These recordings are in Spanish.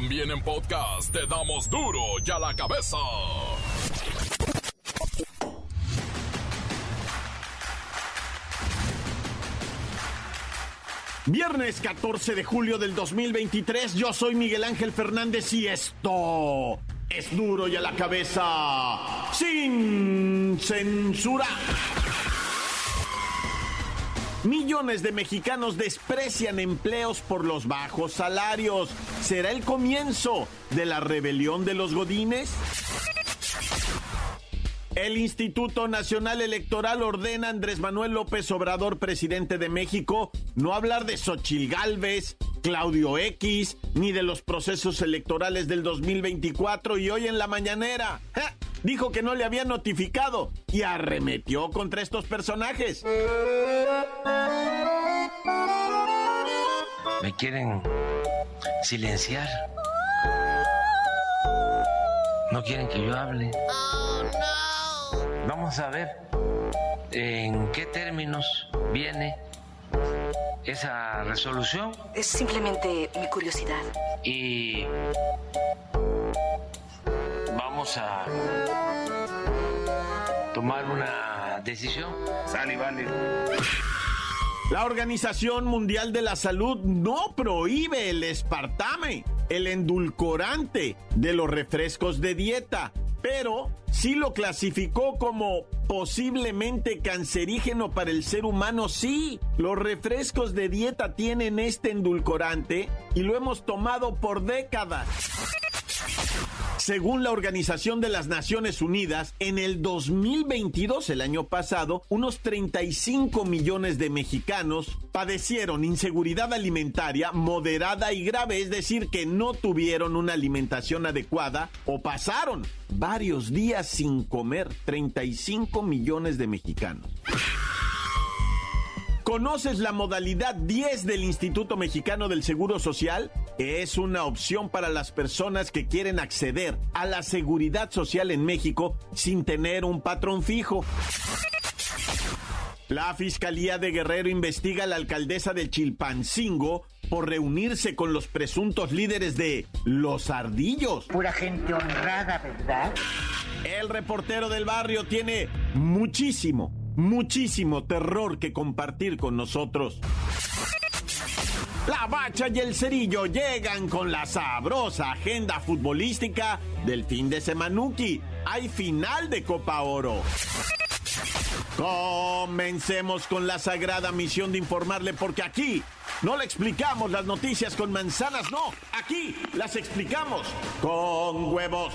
También en podcast te damos duro y a la cabeza. Viernes 14 de julio del 2023, yo soy Miguel Ángel Fernández y esto es duro y a la cabeza sin censura. Millones de mexicanos desprecian empleos por los bajos salarios. ¿Será el comienzo de la rebelión de los godines? El Instituto Nacional Electoral ordena a Andrés Manuel López Obrador, presidente de México, no hablar de Xochil Gálvez, Claudio X, ni de los procesos electorales del 2024 y hoy en la mañanera. Dijo que no le había notificado y arremetió contra estos personajes. Me quieren silenciar. No quieren que yo hable. Vamos a ver en qué términos viene esa resolución. Es simplemente mi curiosidad. Y vamos a tomar una decisión. Sale, vale. La Organización Mundial de la Salud no prohíbe el espartame, el endulcorante de los refrescos de dieta, pero sí lo clasificó como posiblemente cancerígeno para el ser humano. Sí, los refrescos de dieta tienen este endulcorante y lo hemos tomado por décadas. Según la Organización de las Naciones Unidas, en el 2022, el año pasado, unos 35 millones de mexicanos padecieron inseguridad alimentaria moderada y grave, es decir, que no tuvieron una alimentación adecuada o pasaron varios días sin comer. 35 millones de mexicanos. ¿Conoces la modalidad 10 del Instituto Mexicano del Seguro Social? Es una opción para las personas que quieren acceder a la seguridad social en México sin tener un patrón fijo. La Fiscalía de Guerrero investiga a la alcaldesa de Chilpancingo por reunirse con los presuntos líderes de Los Ardillos. Pura gente honrada, ¿verdad? El reportero del barrio tiene muchísimo, muchísimo terror que compartir con nosotros. La Bacha y el Cerillo llegan con la sabrosa agenda futbolística del fin de semanuki. Hay final de Copa Oro. Comencemos con la sagrada misión de informarle porque aquí no le explicamos las noticias con manzanas, no, aquí las explicamos con huevos.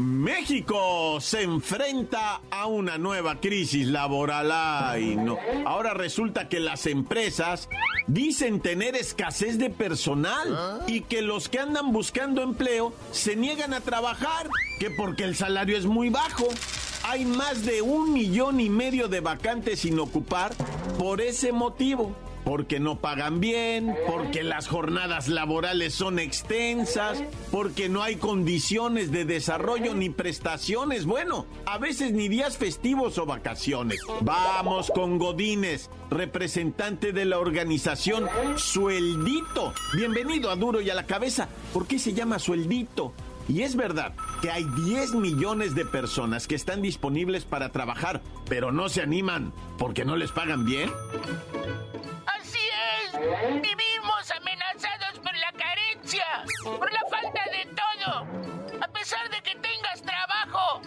México se enfrenta a una nueva crisis laboral. Ay, no. Ahora resulta que las empresas dicen tener escasez de personal y que los que andan buscando empleo se niegan a trabajar, que porque el salario es muy bajo. Hay más de un millón y medio de vacantes sin ocupar por ese motivo porque no pagan bien, porque las jornadas laborales son extensas, porque no hay condiciones de desarrollo ni prestaciones, bueno, a veces ni días festivos o vacaciones. Vamos con Godínez, representante de la organización Sueldito. Bienvenido a Duro y a la Cabeza. ¿Por qué se llama Sueldito? Y es verdad que hay 10 millones de personas que están disponibles para trabajar, pero no se animan porque no les pagan bien. Vivimos amenazados por la carencia, por la falta de todo. A pesar de que tengas trabajo,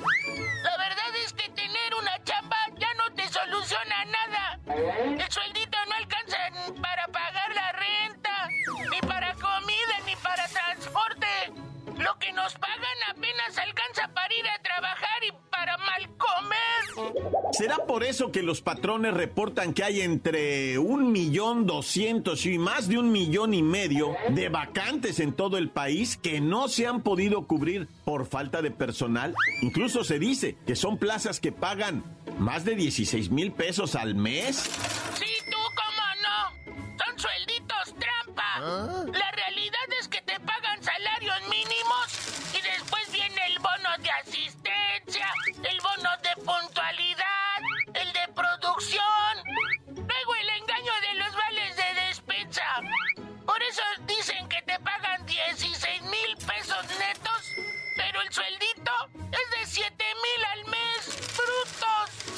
la verdad es que tener una chamba ya no te soluciona nada. El sueldito no alcanza para pagar la renta, ni para comida, ni para transporte. Lo que nos pagan apenas alcanza para ir a trabajar y para mal comer. ¿Será por eso que los patrones reportan que hay entre un millón doscientos y más de un millón y medio de vacantes en todo el país que no se han podido cubrir por falta de personal? Incluso se dice que son plazas que pagan más de 16 mil pesos al mes. Sí, tú, cómo no. Son suelditos trampa. La realidad es que te pagan salarios mínimos y después viene el bono de asistencia, el bono de puntualidad, de producción, luego el engaño de los vales de despensa. Por eso dicen que te pagan 16 mil pesos netos, pero el sueldito es de 7 mil al mes, brutos.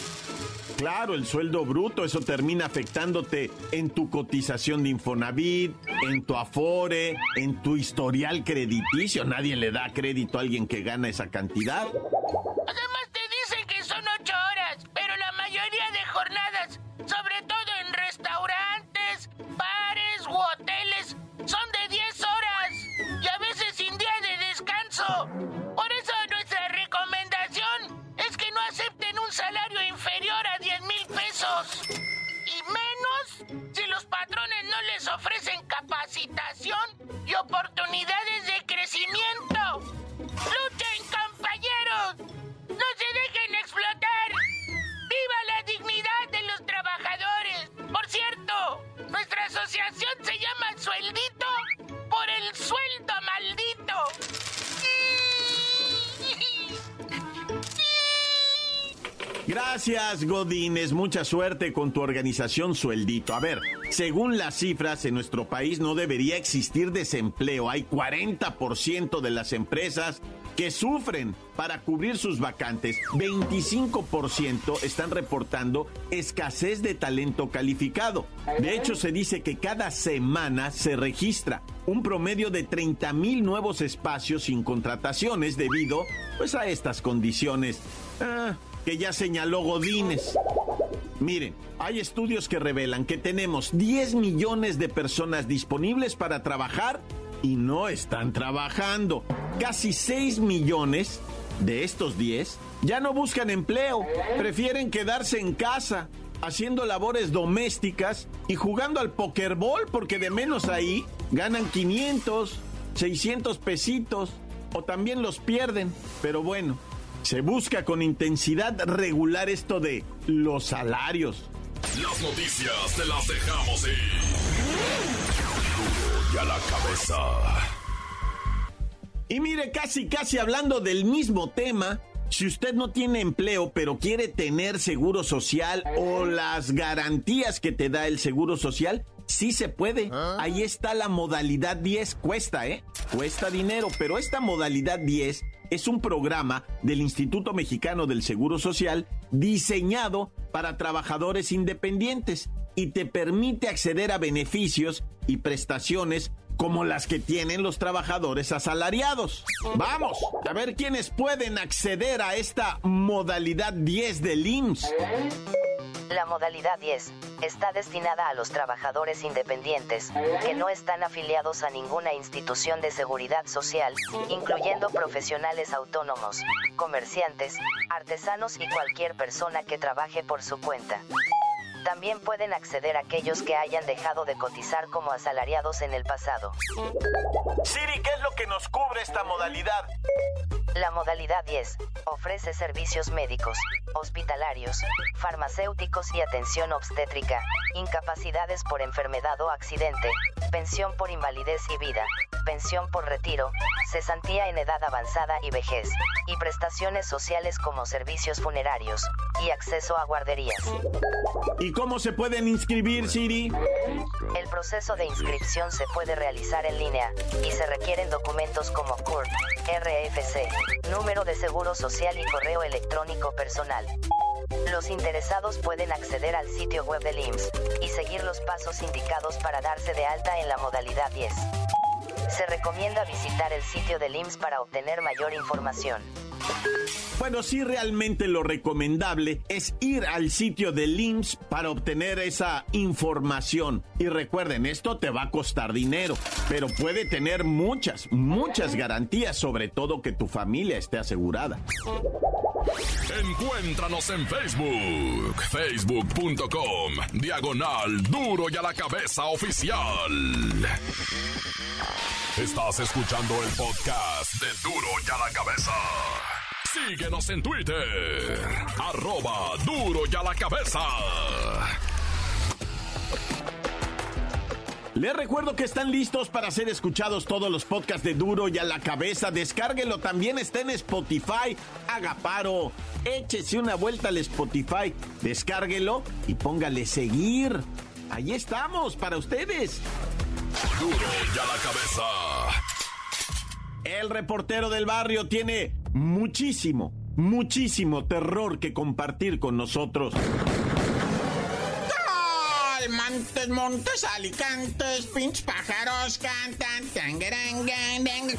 Claro, el sueldo bruto, eso termina afectándote en tu cotización de Infonavit, en tu Afore, en tu historial crediticio. Nadie le da crédito a alguien que gana esa cantidad. Además te Sueldito por el sueldo maldito. Gracias, Godines. Mucha suerte con tu organización Sueldito. A ver, según las cifras, en nuestro país no debería existir desempleo. Hay 40% de las empresas que sufren para cubrir sus vacantes. 25% están reportando escasez de talento calificado. De hecho, se dice que cada semana se registra un promedio de 30 mil nuevos espacios sin contrataciones debido pues, a estas condiciones. Ah, que ya señaló Godínez. Miren, hay estudios que revelan que tenemos 10 millones de personas disponibles para trabajar y no están trabajando. Casi 6 millones de estos 10 ya no buscan empleo, prefieren quedarse en casa haciendo labores domésticas y jugando al pokerball porque de menos ahí ganan 500, 600 pesitos o también los pierden. Pero bueno, se busca con intensidad regular esto de los salarios. Las noticias te las dejamos ir. A la cabeza. Y mire, casi casi hablando del mismo tema, si usted no tiene empleo pero quiere tener seguro social o las garantías que te da el seguro social, sí se puede. Ahí está la modalidad 10, cuesta, ¿eh? Cuesta dinero, pero esta modalidad 10 es un programa del Instituto Mexicano del Seguro Social diseñado para trabajadores independientes y te permite acceder a beneficios y prestaciones como las que tienen los trabajadores asalariados. Vamos, a ver quiénes pueden acceder a esta modalidad 10 del IMSS. La modalidad 10 está destinada a los trabajadores independientes que no están afiliados a ninguna institución de seguridad social, incluyendo profesionales autónomos, comerciantes, artesanos y cualquier persona que trabaje por su cuenta. También pueden acceder aquellos que hayan dejado de cotizar como asalariados en el pasado. Siri, ¿qué es lo que nos cubre esta modalidad? La modalidad 10 ofrece servicios médicos, hospitalarios, farmacéuticos y atención obstétrica, incapacidades por enfermedad o accidente, pensión por invalidez y vida, pensión por retiro, cesantía en edad avanzada y vejez, y prestaciones sociales como servicios funerarios y acceso a guarderías. ¿Y cómo se pueden inscribir, Siri? El proceso de inscripción se puede realizar en línea y se requieren documentos como CURP, RFC, número de seguro social y correo electrónico personal. Los interesados pueden acceder al sitio web del IMSS y seguir los pasos indicados para darse de alta en la modalidad 10. Se recomienda visitar el sitio del IMSS para obtener mayor información. Bueno, sí, realmente lo recomendable es ir al sitio del IMSS para obtener esa información. Y recuerden, esto te va a costar dinero, pero puede tener muchas, muchas garantías, sobre todo que tu familia esté asegurada. Encuéntranos en Facebook, facebook.com, diagonal duro y a la cabeza oficial. Estás escuchando el podcast de duro y a la cabeza. Síguenos en Twitter, arroba duro y a la cabeza. Les recuerdo que están listos para ser escuchados todos los podcasts de Duro y a la cabeza. Descárguelo, también está en Spotify. Haga paro, échese una vuelta al Spotify, descárguelo y póngale seguir. Ahí estamos para ustedes. Duro y a la cabeza. El reportero del barrio tiene muchísimo, muchísimo terror que compartir con nosotros. Montes, montes, alicantes, pájaros cantan.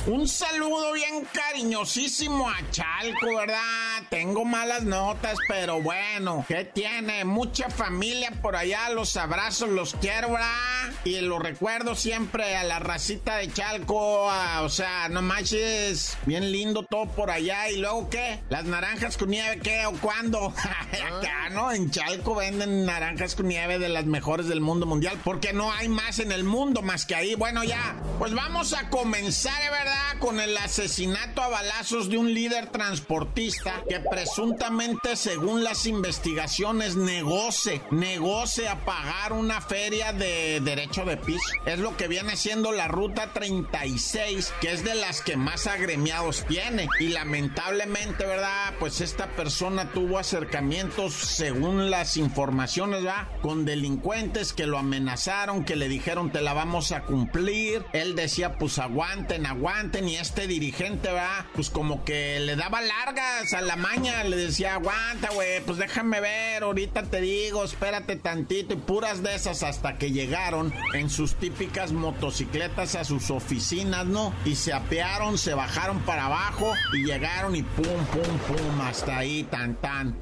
Un saludo bien cariñosísimo a Chalco, ¿verdad? Tengo malas notas, pero bueno, ¿qué tiene? Mucha familia por allá, los abrazos, los quiero, ¿verdad? Y lo recuerdo siempre a la racita de Chalco, o sea, no manches, bien lindo todo por allá. ¿Y luego qué? ¿Las naranjas con nieve qué o cuándo? Acá, ¿no? En Chalco venden naranjas con nieve de las mejores del mundo mundial, porque no hay más en el mundo más que ahí. Bueno, ya, pues vamos a comenzar, ¿verdad? Con el asesinato a balazos de un líder transportista que presuntamente, según las investigaciones, negoce, negoce a pagar una feria de derecho de piso. Es lo que viene siendo la ruta 36, que es de las que más agremiados tiene. Y lamentablemente, ¿verdad? Pues esta persona tuvo acercamientos, según las informaciones, ¿verdad? Con delincuentes que lo amenazaron, que le dijeron te la vamos a cumplir. Él decía pues aguanten, aguanten y este dirigente va pues como que le daba largas a la maña, le decía aguanta güey, pues déjame ver, ahorita te digo, espérate tantito y puras de esas hasta que llegaron en sus típicas motocicletas a sus oficinas, ¿no? Y se apearon, se bajaron para abajo y llegaron y pum, pum, pum, hasta ahí, tan, tan.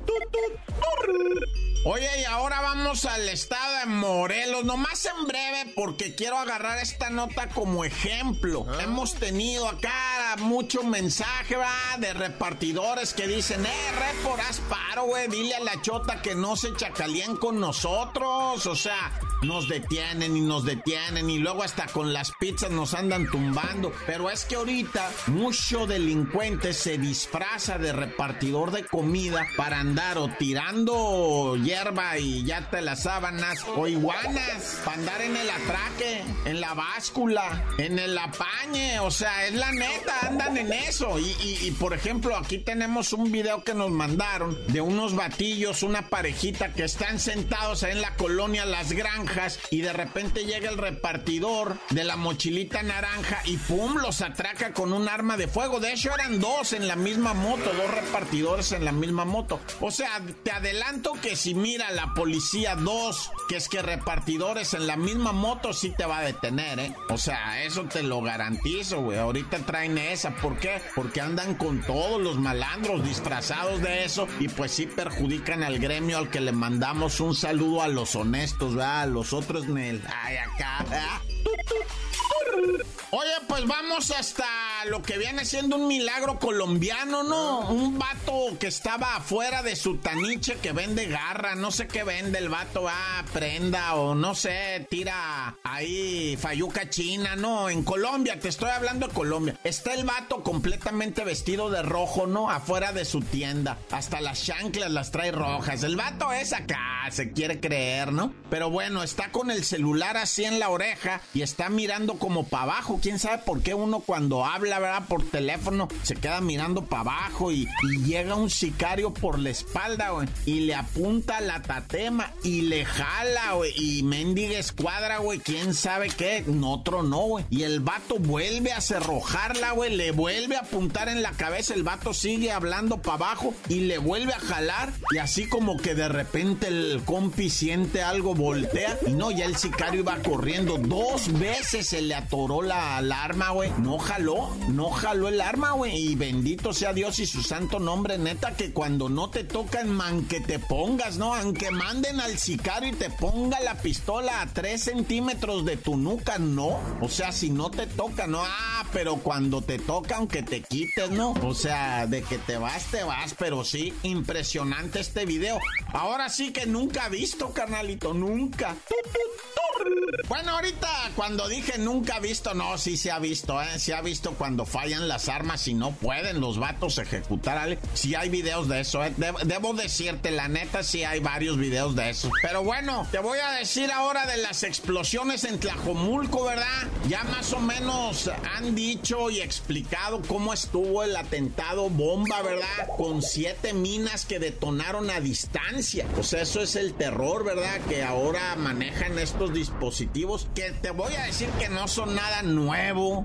Oye, y ahora vamos al estado de Morelos, nomás en breve porque quiero agarrar esta nota como ejemplo. Ah. Hemos tenido acá mucho mensaje, va, de repartidores que dicen, eh, repor, haz paro, güey, dile a la chota que no se chacalíen con nosotros. O sea, nos detienen y nos detienen y luego hasta con las pizzas nos andan tumbando. Pero es que ahorita mucho delincuente se disfraza de repartidor de comida para andar o tirando hierba y ya te las sábanas o iguanas para andar en el atraque, en la báscula, en el apañe. O sea, es la neta, andan en eso. Y, y por ejemplo, aquí tenemos un video que nos mandaron de unos batillos, una parejita que están sentados en la colonia Las Granjas y de repente llega el repartidor de la mochilita naranja y pum, los atraca con un arma de fuego. De hecho eran dos en la misma moto, dos repartidores en la misma moto. O sea, te adelanto que si mira la policía dos, que es que repartidores en la misma moto sí te va a detener, ¿eh? O sea, eso te lo garantizo, güey. Ahorita traen esa. ¿Por qué? Porque andan con todos los malandros disfrazados de eso y pues sí perjudican al gremio al que le mandamos un saludo a los honestos, ¿verdad? A los nosotros, Nel. Ay, acá. Oye, pues vamos hasta lo que viene siendo un milagro colombiano, ¿no? Un vato que estaba afuera de su taniche que vende garra, no sé qué vende el vato, ah, prenda o no sé, tira ahí fayuca china, no, en Colombia, te estoy hablando de Colombia. Está el vato completamente vestido de rojo, ¿no? Afuera de su tienda, hasta las chanclas las trae rojas. El vato es acá, se quiere creer, ¿no? Pero bueno, está con el celular así en la oreja y está mirando como para abajo quién sabe por qué uno cuando habla, ¿verdad? Por teléfono se queda mirando para abajo y, llega un sicario por la espalda, güey, y le apunta la tatema y le jala, güey, y mendiga escuadra, güey, quién sabe qué, otro no, güey. Y el vato vuelve a cerrojarla, güey, le vuelve a apuntar en la cabeza, el vato sigue hablando para abajo y le vuelve a jalar y así como que de repente el compi siente algo, voltea y no, ya el sicario iba corriendo, dos veces se le atoró la la, arma, güey. No jaló, no jaló el arma, güey. Y bendito sea Dios y su santo nombre, neta, que cuando no te tocan, man, que te pongas, ¿no? Aunque manden al sicario y te ponga la pistola a tres centímetros de tu nuca, no. O sea, si no te toca, no. Ah, pero cuando te toca, aunque te quites, ¿no? O sea, de que te vas, te vas, pero sí, impresionante este video. Ahora sí que nunca visto, carnalito, nunca. Bueno, ahorita cuando dije nunca visto, no, sí se ha visto, ¿eh? Se ha visto cuando fallan las armas y no pueden los vatos ejecutar a Sí hay videos de eso, ¿eh? debo decirte, la neta, sí hay varios videos de eso. Pero bueno, te voy a decir ahora de las explosiones en Tlajomulco, ¿verdad? Ya más o menos han dicho y explicado cómo estuvo el atentado bomba, ¿verdad? Con siete minas que detonaron a distancia. Pues eso es el terror, ¿verdad? Que ahora manejan estos dispositivos que te voy a decir que no son nada nuevo,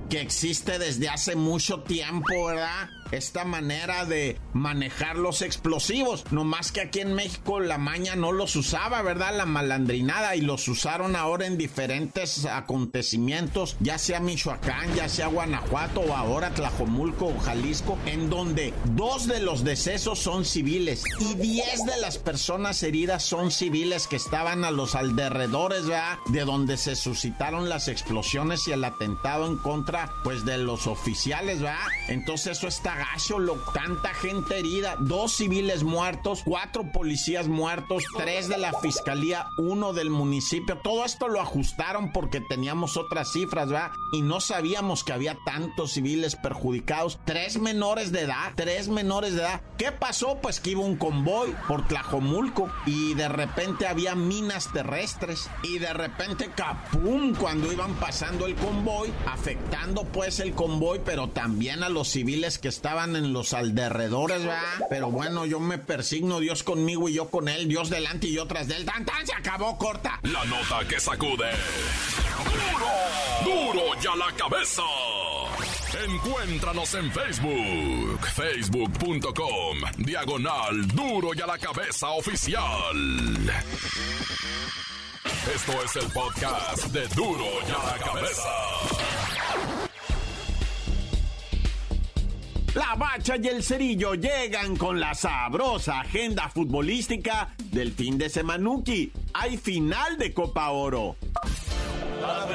que existe desde hace mucho tiempo, ¿verdad? Esta manera de manejar los explosivos. No más que aquí en México la maña no los usaba, ¿verdad? La malandrinada y los usaron ahora en diferentes acontecimientos, ya sea Michoacán, ya sea Guanajuato o ahora Tlajomulco o Jalisco, en donde dos de los decesos son civiles y diez de las personas heridas son civiles que estaban a los alrededores, ¿verdad? De donde se suscitaron las explosiones y el atentado en contra, pues, de los oficiales, ¿verdad? Entonces eso está gacho, tanta gente herida, dos civiles muertos, cuatro policías muertos, tres de la fiscalía, uno del municipio. Todo esto lo ajustaron porque teníamos otras cifras, ¿verdad? Y no sabíamos que había tantos civiles perjudicados. Tres menores de edad, tres menores de edad. ¿Qué pasó? Pues que iba un convoy por Tlajomulco y de repente había minas terrestres y de repente capum cuando iban pasando el convoy, afectando pues el convoy, pero también a los civiles que estaban estaban en los alrededores, ¿verdad? Pero bueno, yo me persigno, Dios conmigo y yo con él, Dios delante y yo tras de él. ¡Tan, tan! Se acabó, corta. La nota que sacude. ¡Duro! ¡Duro ya la cabeza! Encuéntranos en Facebook, facebook.com, diagonal duro y a la cabeza oficial. Esto es el podcast de duro y a la cabeza. La Bacha y el Cerillo llegan con la sabrosa agenda futbolística del fin de semanuki. Hay final de Copa Oro. ¡La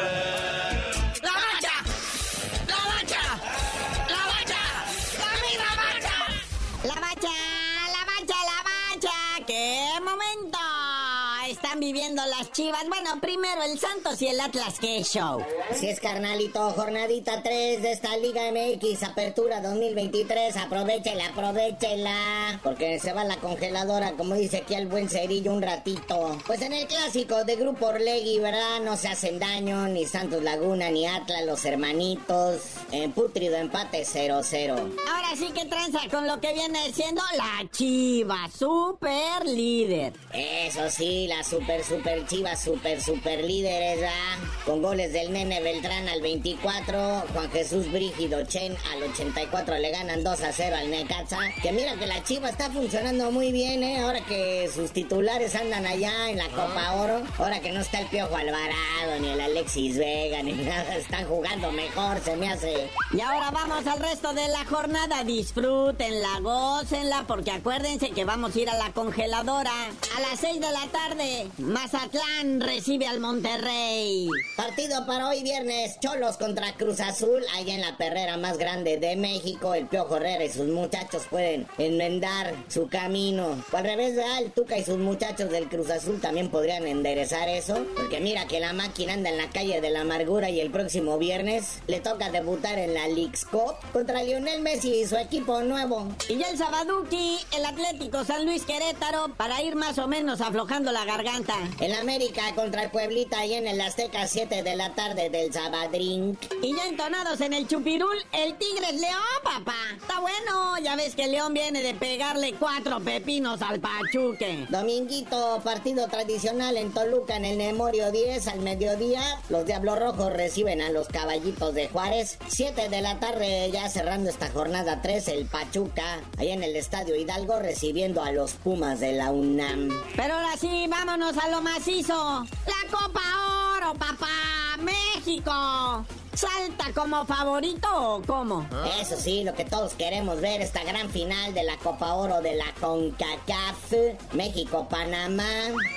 están viviendo las chivas. Bueno, primero el Santos y el Atlas, ¿qué show? Si es carnalito, jornadita 3 de esta Liga MX, apertura 2023. Aprovechela, aprovechela. Porque se va la congeladora, como dice aquí el buen cerillo, un ratito. Pues en el clásico de Grupo Orlegui, ¿verdad? No se hacen daño, ni Santos Laguna, ni Atlas, los hermanitos. En putrido empate 0-0. Ahora sí que tranza con lo que viene siendo la chiva, super líder. Eso sí, la super, super chivas, super, super líderes, ¿ah? Con goles del Nene Beltrán al 24, Juan Jesús Brígido Chen al 84 le ganan 2 a 0 al Necaxa. Que mira que la chiva está funcionando muy bien, ¿eh? Ahora que sus titulares andan allá en la Copa Oro, ahora que no está el Piojo Alvarado, ni el Alexis Vega, ni nada, están jugando mejor, se me hace. Y ahora vamos al resto de la jornada, disfrútenla, gócenla, porque acuérdense que vamos a ir a la congeladora a las 6 de la tarde Mazatlán recibe al Monterrey. Partido para hoy viernes, Cholos contra Cruz Azul, allá en la perrera más grande de México. El Piojo Herrera y sus muchachos pueden enmendar su camino. O al revés, de el Tuca y sus muchachos del Cruz Azul también podrían enderezar eso. Porque mira que la máquina anda en la calle de la amargura y el próximo viernes le toca debutar en la League's Cup contra Lionel Messi y su equipo nuevo. Y ya el Sabaduki, el Atlético San Luis Querétaro, para ir más o menos aflojando la garganta en América contra el Pueblita y en el Azteca 7 de la tarde del Sabadrink. Y ya entonados en el Chupirul, el Tigres León, papá. Está bueno, ya ves que León viene de pegarle cuatro pepinos al Pachuque. Dominguito, partido tradicional en Toluca en el Memorio 10 al mediodía. Los Diablos Rojos reciben a los Caballitos de Juárez. 7 de la tarde ya cerrando esta jornada 3 el Pachuca. Ahí en el Estadio Hidalgo recibiendo a los Pumas de la UNAM. Pero ahora sí, vamos vámonos a lo macizo. La Copa Oro, papá. México. salta como favorito o cómo? Eso sí, lo que todos queremos ver, esta gran final de la Copa Oro de la CONCACAF, México-Panamá,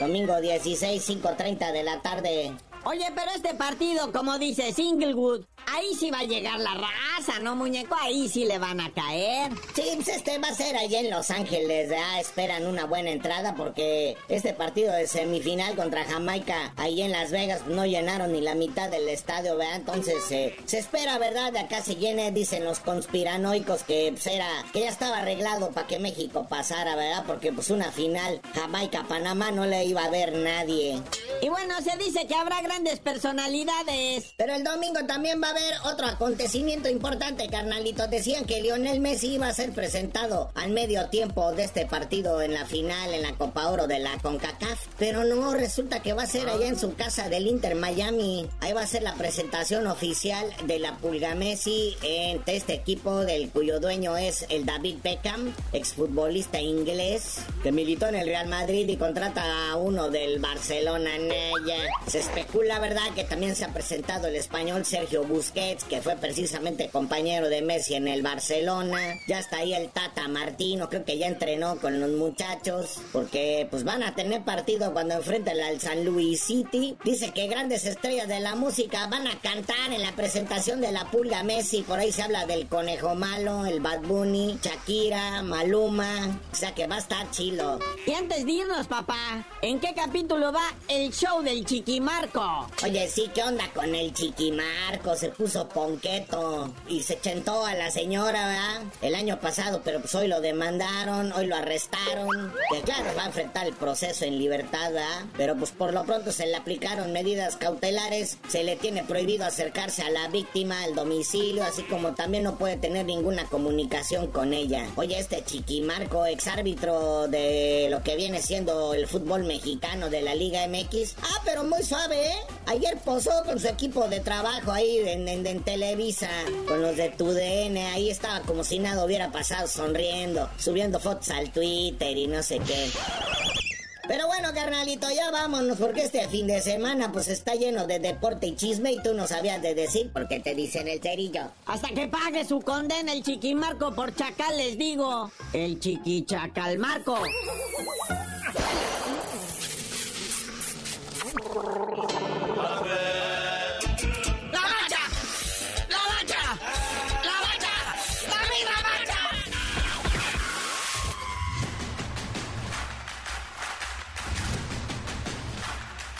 domingo 16, 5.30 de la tarde. Oye, pero este partido, como dice Singlewood, ahí sí va a llegar la raza, ¿no, muñeco? Ahí sí le van a caer. Sí, pues este va a ser allá en Los Ángeles, ya esperan una buena entrada porque este partido de semifinal contra Jamaica, ahí en Las Vegas, no llenaron ni la mitad del estadio, ¿verdad? Entonces eh, se espera, ¿verdad? De acá se llene, dicen los conspiranoicos que pues, era, que ya estaba arreglado para que México pasara, ¿verdad? Porque pues una final Jamaica-Panamá no le iba a ver nadie. Y bueno, se dice que habrá grandes personalidades. Pero el domingo también va a haber otro acontecimiento importante, carnalito. Decían que Lionel Messi iba a ser presentado al medio tiempo de este partido en la final, en la Copa Oro de la CONCACAF. Pero no, resulta que va a ser allá en su casa del Inter Miami. Ahí va a ser la presentación oficial de la Pulga Messi en este equipo del cuyo dueño es el David Beckham, exfutbolista inglés, que militó en el Real Madrid y contrata a uno del Barcelona. Se especula, ¿verdad?, que también se ha presentado el español Sergio Busquets, que fue precisamente compañero de Messi en el Barcelona. Ya está ahí el Tata Martino, creo que ya entrenó con los muchachos, porque pues van a tener partido cuando enfrenten al San Luis City. Dice que grandes estrellas de la música van a cantar en la presentación de la Pulga Messi. Por ahí se habla del Conejo Malo, el Bad Bunny, Shakira, Maluma. O sea que va a estar chilo. Y antes de irnos, papá, ¿en qué capítulo va el show del Chiquimarco. Oye, sí, ¿qué onda con el Chiquimarco? Se puso ponqueto y se chentó a la señora. El año pasado, pero pues hoy lo demandaron, hoy lo arrestaron. Que claro, va a enfrentar el proceso en libertad. Pero pues por lo pronto se le aplicaron medidas cautelares, se le tiene prohibido acercarse a la víctima al domicilio, así como también no puede tener ninguna comunicación con ella. Oye, este Chiquimarco, exárbitro de lo que viene siendo el fútbol mexicano de la Liga MX. Ah, pero muy suave, ¿eh? Ayer posó con su equipo de trabajo ahí en, Televisa, con los de TUDN. Ahí estaba como si nada hubiera pasado, sonriendo, subiendo fotos al Twitter y no sé qué. Pero bueno, carnalito, ya vámonos, porque este fin de semana pues está lleno de deporte y chisme y tú no sabías de decir porque te dicen el cerillo. Hasta que pague su condena el chiquimarco por chacal, les digo. El chiquichacal